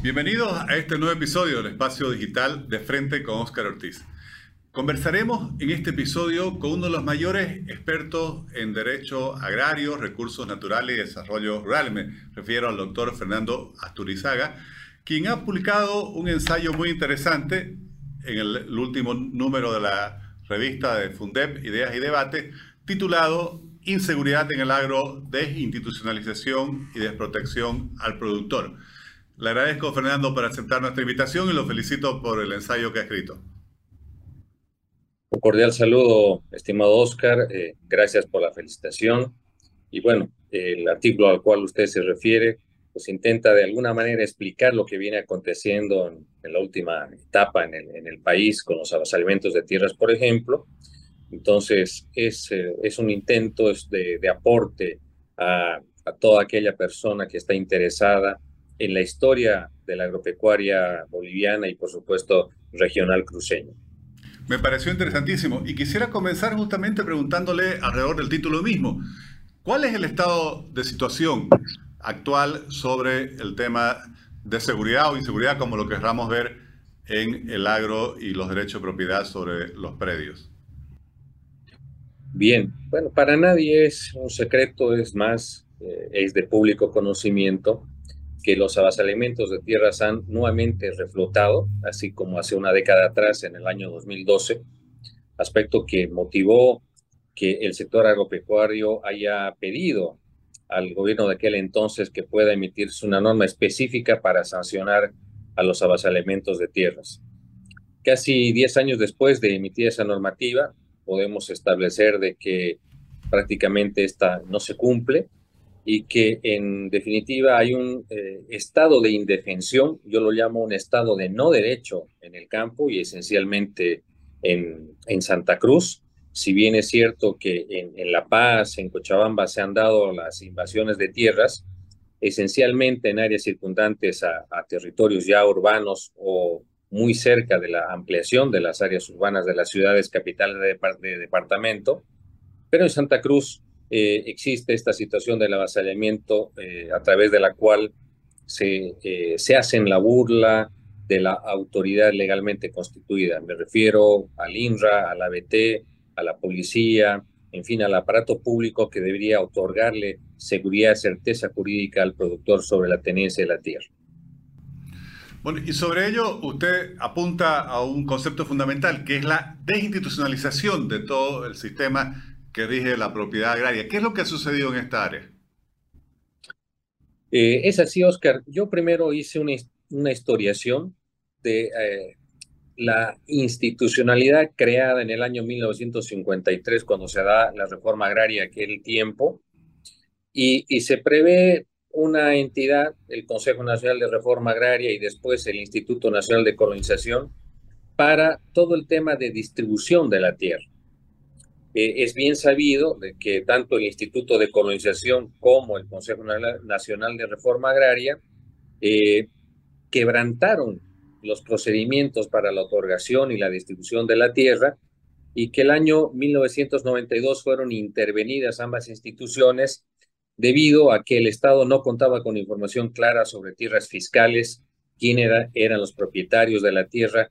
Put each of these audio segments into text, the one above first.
Bienvenidos a este nuevo episodio del Espacio Digital de Frente con Óscar Ortiz. Conversaremos en este episodio con uno de los mayores expertos en derecho agrario, recursos naturales y desarrollo rural. Me refiero al doctor Fernando Asturizaga, quien ha publicado un ensayo muy interesante en el, último número de la revista de Fundep, Ideas y Debate, titulado Inseguridad en el agro, desinstitucionalización y desprotección al productor. Le agradezco, Fernando, por aceptar nuestra invitación y lo felicito por el ensayo que ha escrito. Un cordial saludo, estimado Oscar. Eh, gracias por la felicitación. Y bueno, el artículo al cual usted se refiere, pues intenta de alguna manera explicar lo que viene aconteciendo en, la última etapa en el, en el, país con los avasalimentos de tierras, por ejemplo. Entonces, es, eh, es un intento de, de aporte a, a toda aquella persona que está interesada en la historia de la agropecuaria boliviana y por supuesto regional cruceño. Me pareció interesantísimo y quisiera comenzar justamente preguntándole alrededor del título mismo. ¿Cuál es el estado de situación actual sobre el tema de seguridad o inseguridad, como lo querramos ver en el agro y los derechos de propiedad sobre los predios? Bien, bueno, para nadie es un secreto, es más, eh, es de público conocimiento que los avasalimentos de tierras han nuevamente reflotado, así como hace una década atrás, en el año 2012, aspecto que motivó que el sector agropecuario haya pedido al gobierno de aquel entonces que pueda emitirse una norma específica para sancionar a los avasalimentos de tierras. Casi 10 años después de emitir esa normativa, podemos establecer de que prácticamente esta no se cumple y que en definitiva hay un eh, estado de indefensión, yo lo llamo un estado de no derecho en el campo y esencialmente en, en Santa Cruz. Si bien es cierto que en, La Paz, en Cochabamba se han dado las invasiones de tierras, esencialmente en áreas circundantes a, territorios ya urbanos o muy cerca de la ampliación de las áreas urbanas de las ciudades capitales de, de departamento, pero en Santa Cruz eh, existe esta situación del avasallamiento eh, a través de la cual se, eh, se hacen la burla de la autoridad legalmente constituida. Me refiero al INRA, al ABT, a la policía, en fin, al aparato público que debería otorgarle seguridad y certeza jurídica al productor sobre la tenencia de la tierra. Bueno, y sobre ello usted apunta a un concepto fundamental, que es la desinstitucionalización de todo el sistema que rige la propiedad agraria. ¿Qué es lo que ha sucedido en esta área? Eh, es así, Oscar. Yo primero hice una, una historiación de eh, la institucionalidad creada en el año 1953, cuando se da la reforma agraria aquel tiempo, y, y se prevé una entidad, el Consejo Nacional de Reforma Agraria y después el Instituto Nacional de Colonización, para todo el tema de distribución de la tierra. Eh, es bien sabido que tanto el Instituto de Colonización como el Consejo Nacional de Reforma Agraria eh, quebrantaron los procedimientos para la otorgación y la distribución de la tierra y que el año 1992 fueron intervenidas ambas instituciones debido a que el Estado no contaba con información clara sobre tierras fiscales, quién eran los propietarios de la tierra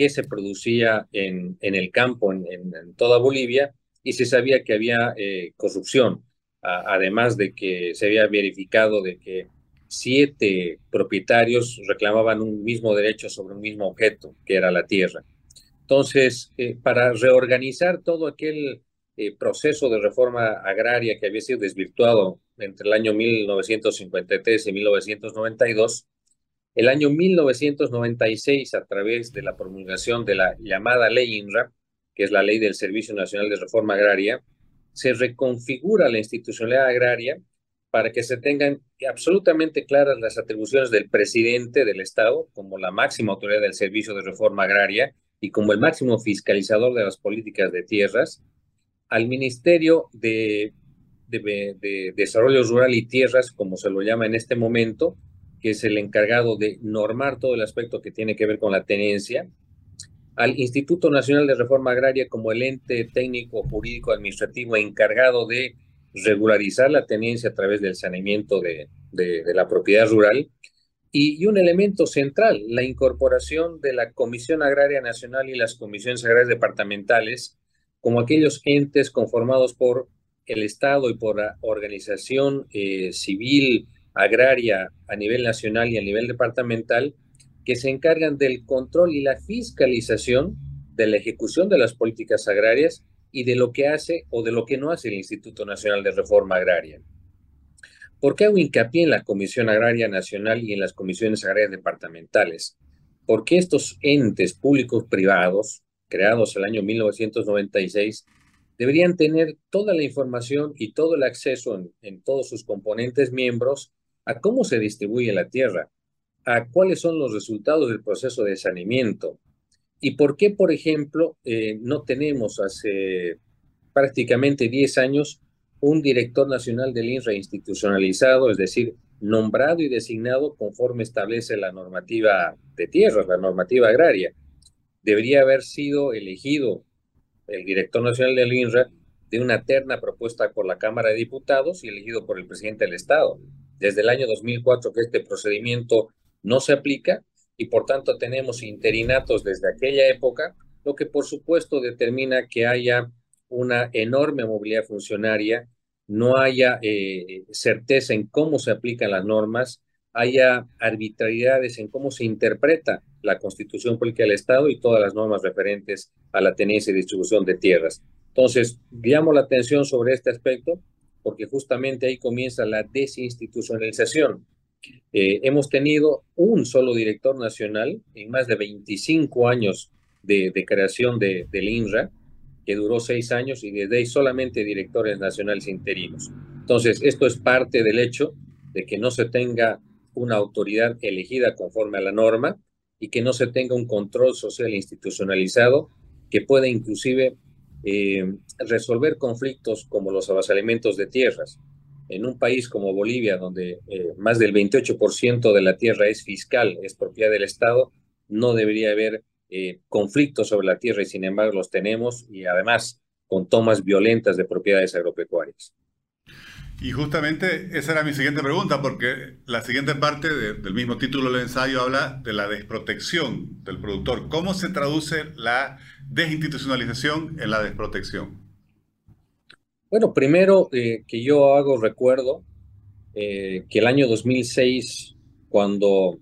que se producía en, en el campo en, en, toda Bolivia y se sabía que había eh, corrupción, además de que se había verificado de que siete propietarios reclamaban un mismo derecho sobre un mismo objeto, que era la tierra. Entonces, eh, para reorganizar todo aquel eh, proceso de reforma agraria que había sido desvirtuado entre el año 1953 y 1992, el año 1996, a través de la promulgación de la llamada ley INRA, que es la ley del Servicio Nacional de Reforma Agraria, se reconfigura la institucionalidad agraria para que se tengan absolutamente claras las atribuciones del presidente del Estado como la máxima autoridad del Servicio de Reforma Agraria y como el máximo fiscalizador de las políticas de tierras, al Ministerio de, de Desarrollo Rural y Tierras, como se lo llama en este momento, que es el encargado de normar todo el aspecto que tiene que ver con la tenencia, al Instituto Nacional de Reforma Agraria como el ente técnico jurídico administrativo encargado de regularizar la tenencia a través del saneamiento de, de, la propiedad rural. Y, un elemento central, la incorporación de la Comisión Agraria Nacional y las comisiones agrarias departamentales como aquellos entes conformados por el Estado y por la organización eh, civil agraria a nivel nacional y a nivel departamental que se encargan del control y la fiscalización de la ejecución de las políticas agrarias y de lo que hace o de lo que no hace el Instituto Nacional de Reforma Agraria. ¿Por qué hago hincapié en la Comisión Agraria Nacional y en las comisiones agrarias departamentales? Porque estos entes públicos privados, creados el año 1996, deberían tener toda la información y todo el acceso en, en todos sus componentes miembros a cómo se distribuye la tierra, a cuáles son los resultados del proceso de saneamiento, ¿Y por qué, por ejemplo, eh, no tenemos hace prácticamente 10 años un director nacional del INRA institucionalizado, es decir, nombrado y designado conforme establece la normativa de tierras, la normativa agraria? Debería haber sido elegido el director nacional del INRA de una terna propuesta por la Cámara de Diputados y elegido por el presidente del Estado. Desde el año 2004 que este procedimiento no se aplica y por tanto tenemos interinatos desde aquella época, lo que por supuesto determina que haya una enorme movilidad funcionaria, no haya eh, certeza en cómo se aplican las normas, haya arbitrariedades en cómo se interpreta la constitución política del Estado y todas las normas referentes a la tenencia y distribución de tierras. Entonces, llamo la atención sobre este aspecto porque justamente ahí comienza la desinstitucionalización eh, hemos tenido un solo director nacional en más de 25 años de, creación de, del INRA, que duró seis años y desde ahí solamente directores nacionales interinos. Entonces, esto es parte del hecho de que no se tenga una autoridad elegida conforme a la norma y que no se tenga un control social institucionalizado que pueda inclusive eh, resolver conflictos como los avasalimentos de tierras en un país como Bolivia, donde eh, más del 28% de la tierra es fiscal, es propiedad del Estado, no debería haber eh, conflictos sobre la tierra y sin embargo los tenemos y además con tomas violentas de propiedades agropecuarias. Y justamente esa era mi siguiente pregunta, porque la siguiente parte del mismo título del ensayo habla de la desprotección del productor. ¿Cómo se traduce la desinstitucionalización en la desprotección? Bueno, primero eh, que yo hago recuerdo eh, que el año 2006, cuando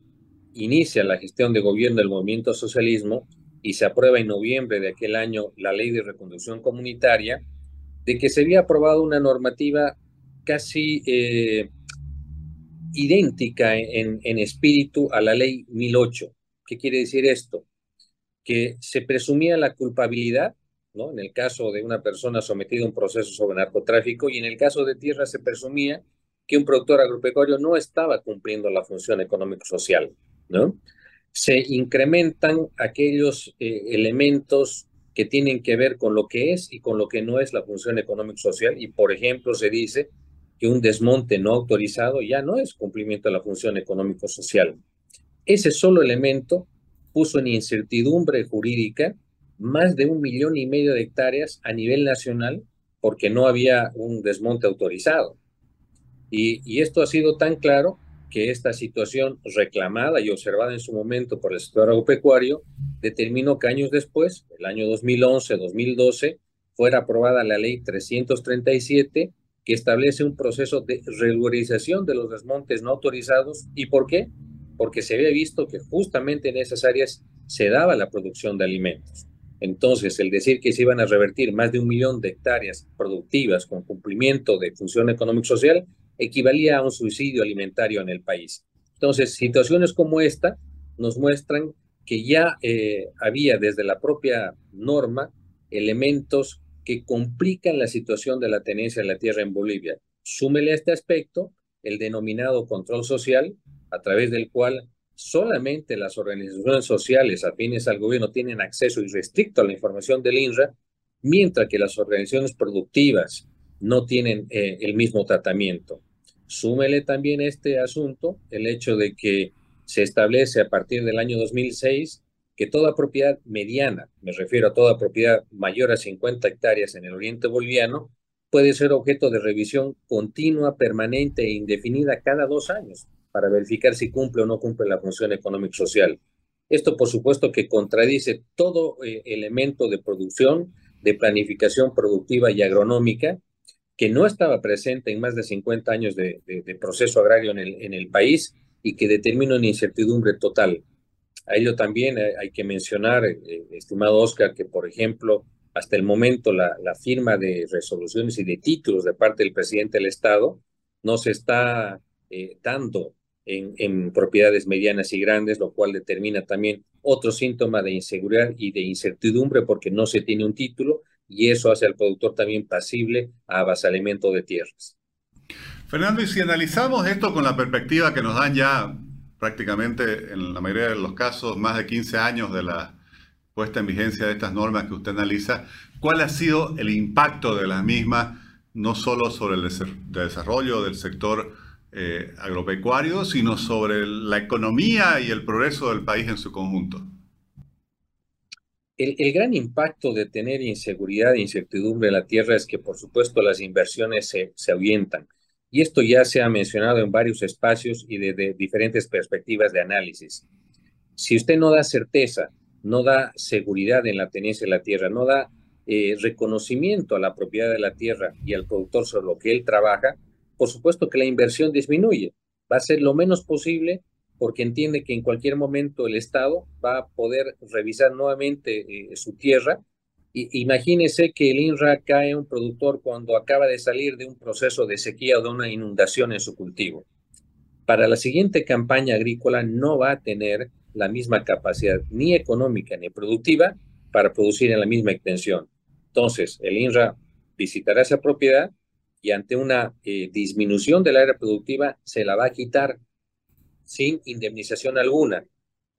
inicia la gestión de gobierno del movimiento socialismo y se aprueba en noviembre de aquel año la ley de reconducción comunitaria, de que se había aprobado una normativa casi eh, idéntica en, espíritu a la ley 1008. ¿Qué quiere decir esto? Que se presumía la culpabilidad en el caso de una persona sometida a un proceso sobre narcotráfico y en el caso de tierra se presumía que un productor agropecuario no estaba cumpliendo la función económico-social, ¿no? Se incrementan aquellos eh, elementos que tienen que ver con lo que es y con lo que no es la función económico-social y, por ejemplo, se dice que un desmonte no autorizado ya no es cumplimiento de la función económico-social. Ese solo elemento puso en incertidumbre jurídica más de un millón y medio de hectáreas a nivel nacional porque no había un desmonte autorizado. Y, esto ha sido tan claro que esta situación reclamada y observada en su momento por el sector agropecuario determinó que años después, el año 2011-2012, fuera aprobada la ley 337 que establece un proceso de regularización de los desmontes no autorizados. ¿Y por qué? Porque se había visto que justamente en esas áreas se daba la producción de alimentos. Entonces, el decir que se iban a revertir más de un millón de hectáreas productivas con cumplimiento de función económico-social equivalía a un suicidio alimentario en el país. Entonces, situaciones como esta nos muestran que ya eh, había desde la propia norma elementos que complican la situación de la tenencia de la tierra en Bolivia. Súmele a este aspecto el denominado control social, a través del cual solamente las organizaciones sociales afines al gobierno tienen acceso irrestricto a la información del INRA, mientras que las organizaciones productivas no tienen eh, el mismo tratamiento. Súmele también este asunto el hecho de que se establece a partir del año 2006 que toda propiedad mediana, me refiero a toda propiedad mayor a 50 hectáreas en el oriente boliviano, puede ser objeto de revisión continua, permanente e indefinida cada dos años para verificar si cumple o no cumple la función económico-social. Esto, por supuesto, que contradice todo eh, elemento de producción, de planificación productiva y agronómica que no estaba presente en más de 50 años de, proceso agrario en el, en el, país y que determina una incertidumbre total. A ello también eh, hay que mencionar, eh, estimado Oscar, que por ejemplo, hasta el momento la, firma de resoluciones y de títulos de parte del presidente del Estado no se está eh, dando en, en propiedades medianas y grandes, lo cual determina también otro síntoma de inseguridad y de incertidumbre porque no se tiene un título y eso hace al productor también pasible a avasalamiento de tierras. Fernando, y si analizamos esto con la perspectiva que nos dan ya prácticamente en la mayoría de los casos más de 15 años de la puesta en vigencia de estas normas que usted analiza, ¿cuál ha sido el impacto de las mismas, no solo sobre el desarrollo del sector eh, agropecuario, sino sobre la economía y el progreso del país en su conjunto? El, gran impacto de tener inseguridad e incertidumbre en la tierra es que, por supuesto, las inversiones se, se ahuyentan. Y esto ya se ha mencionado en varios espacios y desde diferentes perspectivas de análisis. Si usted no da certeza, no da seguridad en la tenencia de la tierra, no da eh, reconocimiento a la propiedad de la tierra y al productor sobre lo que él trabaja, por supuesto que la inversión disminuye. Va a ser lo menos posible porque entiende que en cualquier momento el Estado va a poder revisar nuevamente eh, su tierra. Imagínese que el INRA cae un productor cuando acaba de salir de un proceso de sequía o de una inundación en su cultivo. Para la siguiente campaña agrícola no va a tener la misma capacidad ni económica ni productiva para producir en la misma extensión. Entonces, el INRA visitará esa propiedad y ante una eh, disminución del área productiva se la va a quitar sin indemnización alguna.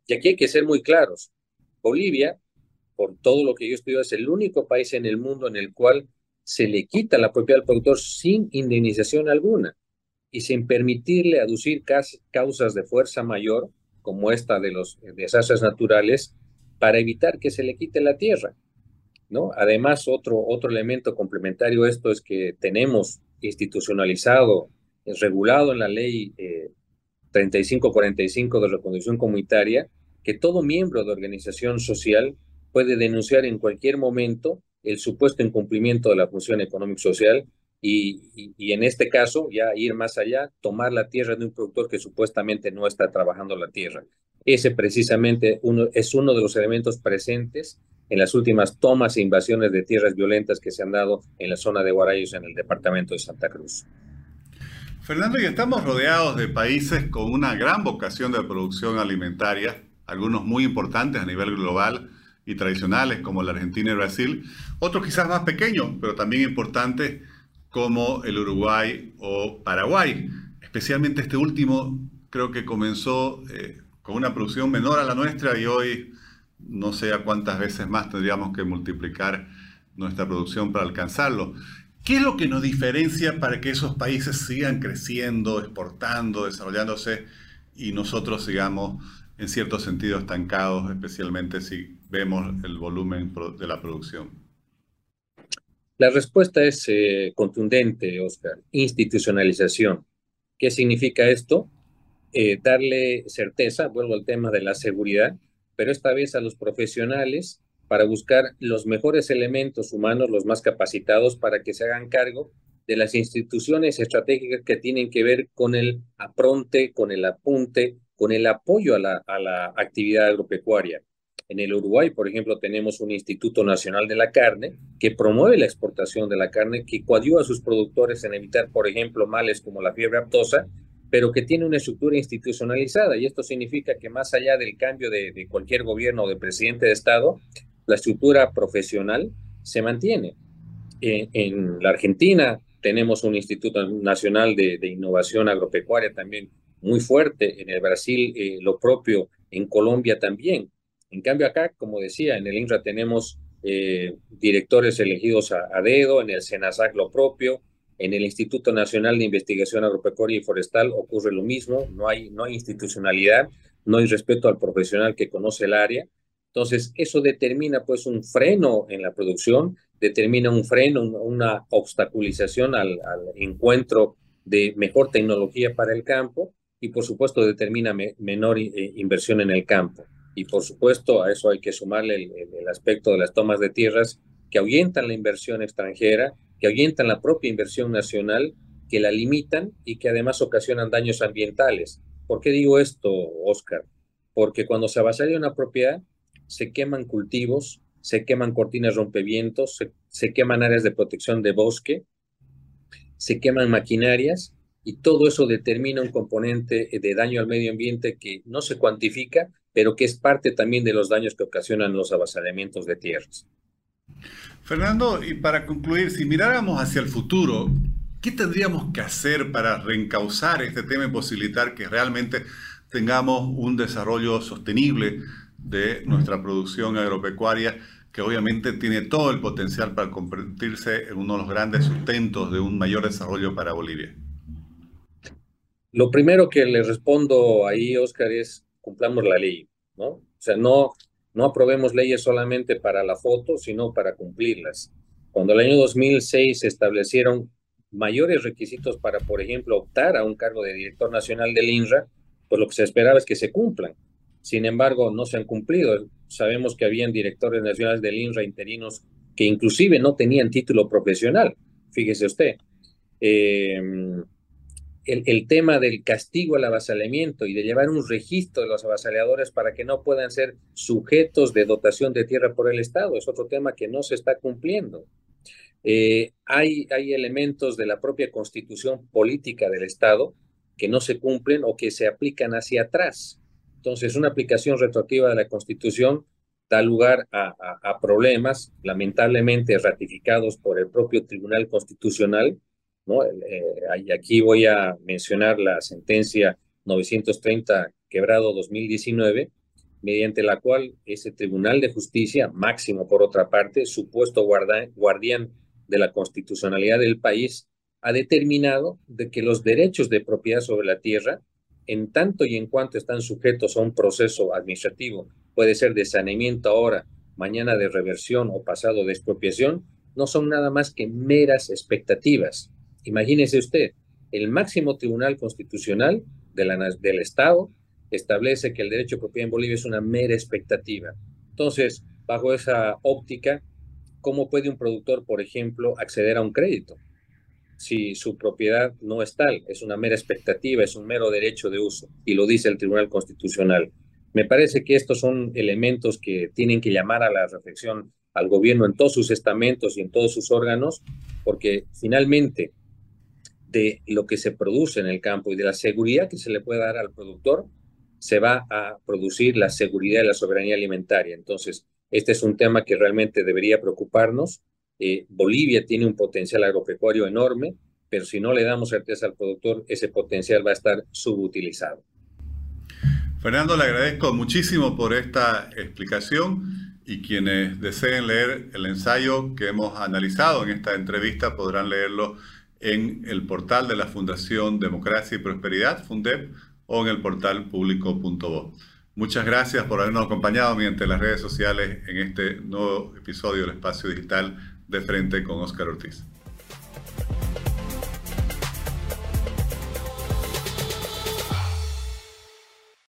Y aquí hay que ser muy claros. Bolivia, por todo lo que yo estudio, es el único país en el mundo en el cual se le quita la propiedad al productor sin indemnización alguna y sin permitirle aducir causas de fuerza mayor, como esta de los desastres naturales, para evitar que se le quite la tierra. ¿no? Además, otro, otro elemento complementario a esto es que tenemos institucionalizado, regulado en la ley eh, 3545 de reconducción comunitaria que todo miembro de organización social puede denunciar en cualquier momento el supuesto incumplimiento de la función económico-social y, y, en este caso ya ir más allá, tomar la tierra de un productor que supuestamente no está trabajando la tierra. Ese precisamente uno, es uno de los elementos presentes en las últimas tomas e invasiones de tierras violentas que se han dado en la zona de Guarayos en el departamento de Santa Cruz. Fernando, y estamos rodeados de países con una gran vocación de producción alimentaria, algunos muy importantes a nivel global y tradicionales como la Argentina y Brasil, otros quizás más pequeños, pero también importantes como el Uruguay o Paraguay. Especialmente este último creo que comenzó eh, con una producción menor a la nuestra y hoy no sé a cuántas veces más tendríamos que multiplicar nuestra producción para alcanzarlo. ¿Qué es lo que nos diferencia para que esos países sigan creciendo, exportando, desarrollándose y nosotros sigamos en cierto sentido estancados, especialmente si vemos el volumen de la producción? La respuesta es eh, contundente, Oscar. Institucionalización. ¿Qué significa esto? Eh, darle certeza, vuelvo al tema de la seguridad, pero esta vez a los profesionales para buscar los mejores elementos humanos, los más capacitados, para que se hagan cargo de las instituciones estratégicas que tienen que ver con el apronte, con el apunte, con el apoyo a la, a la actividad agropecuaria. En el Uruguay, por ejemplo, tenemos un Instituto Nacional de la Carne que promueve la exportación de la carne, que coadyuva a sus productores en evitar, por ejemplo, males como la fiebre aptosa, pero que tiene una estructura institucionalizada. Y esto significa que más allá del cambio de, cualquier gobierno o de presidente de Estado, la estructura profesional se mantiene. En, la Argentina tenemos un Instituto Nacional de, Innovación Agropecuaria también muy fuerte, en el Brasil eh, lo propio, en Colombia también. En cambio acá, como decía, en el INRA tenemos eh, directores elegidos a, dedo, en el SENASAC lo propio, en el Instituto Nacional de Investigación Agropecuaria y Forestal ocurre lo mismo, no hay, no hay institucionalidad, no hay respeto al profesional que conoce el área. Entonces, eso determina pues un freno en la producción, determina un freno, una obstaculización al, encuentro de mejor tecnología para el campo y por supuesto determina menor eh, inversión en el campo. Y por supuesto a eso hay que sumarle el, aspecto de las tomas de tierras que ahuyentan la inversión extranjera, que ahuyentan la propia inversión nacional, que la limitan y que además ocasionan daños ambientales. ¿Por qué digo esto, Oscar? Porque cuando se avasalla una propiedad, se queman cultivos, se queman cortinas rompevientos, se, se queman áreas de protección de bosque, se queman maquinarias y todo eso determina un componente de daño al medio ambiente que no se cuantifica, pero que es parte también de los daños que ocasionan los avasallamientos de tierras. Fernando, y para concluir, si miráramos hacia el futuro, ¿qué tendríamos que hacer para reencauzar este tema y posibilitar que realmente tengamos un desarrollo sostenible de nuestra producción agropecuaria, que obviamente tiene todo el potencial para convertirse en uno de los grandes sustentos de un mayor desarrollo para Bolivia? Lo primero que le respondo ahí, Oscar, es cumplamos la ley, ¿no? O sea, no, no aprobemos leyes solamente para la foto, sino para cumplirlas. Cuando el año 2006 se establecieron mayores requisitos para, por ejemplo, optar a un cargo de director nacional del INRA, pues lo que se esperaba es que se cumplan. Sin embargo, no se han cumplido. Sabemos que habían directores nacionales del INRA interinos que inclusive no tenían título profesional. Fíjese usted. Eh, el, tema del castigo al avasallamiento y de llevar un registro de los avasaleadores para que no puedan ser sujetos de dotación de tierra por el Estado es otro tema que no se está cumpliendo. Eh, hay, hay elementos de la propia constitución política del Estado que no se cumplen o que se aplican hacia atrás. Entonces, una aplicación retroactiva de la Constitución da lugar a problemas, lamentablemente ratificados por el propio Tribunal Constitucional, eh, y aquí voy a mencionar la sentencia 930 quebrado 2019, mediante la cual ese Tribunal de Justicia, máximo por otra parte, supuesto guardián de la constitucionalidad del país, ha determinado de que los derechos de propiedad sobre la tierra, en tanto y en cuanto están sujetos a un proceso administrativo, puede ser de saneamiento ahora, mañana de reversión o pasado de expropiación, no son nada más que meras expectativas Imagínese usted, el máximo tribunal constitucional del Estado establece que el derecho de propiedad en Bolivia es una mera expectativa. Entonces, bajo esa óptica, ¿cómo puede un productor, por ejemplo, acceder a un crédito? Si su propiedad no es tal, es una mera expectativa, es un mero derecho de uso, y lo dice el Tribunal Constitucional. Me parece que estos son elementos que tienen que llamar a la reflexión al gobierno en todos sus estamentos y en todos sus órganos, porque finalmente de lo que se produce en el campo y de la seguridad que se le puede dar al productor, se va a producir la seguridad y la soberanía alimentaria. Entonces, este es un tema que realmente debería preocuparnos. Eh, Bolivia tiene un potencial agropecuario enorme, pero si no le damos certeza al productor, ese potencial va a estar subutilizado. Fernando, le agradezco muchísimo por esta explicación y quienes deseen leer el ensayo que hemos analizado en esta entrevista podrán leerlo en el portal de la Fundación Democracia y Prosperidad, Fundep, o en el portal público.bo. Muchas gracias por habernos acompañado mediante las redes sociales en este nuevo episodio del Espacio Digital de Frente con Oscar Ortiz.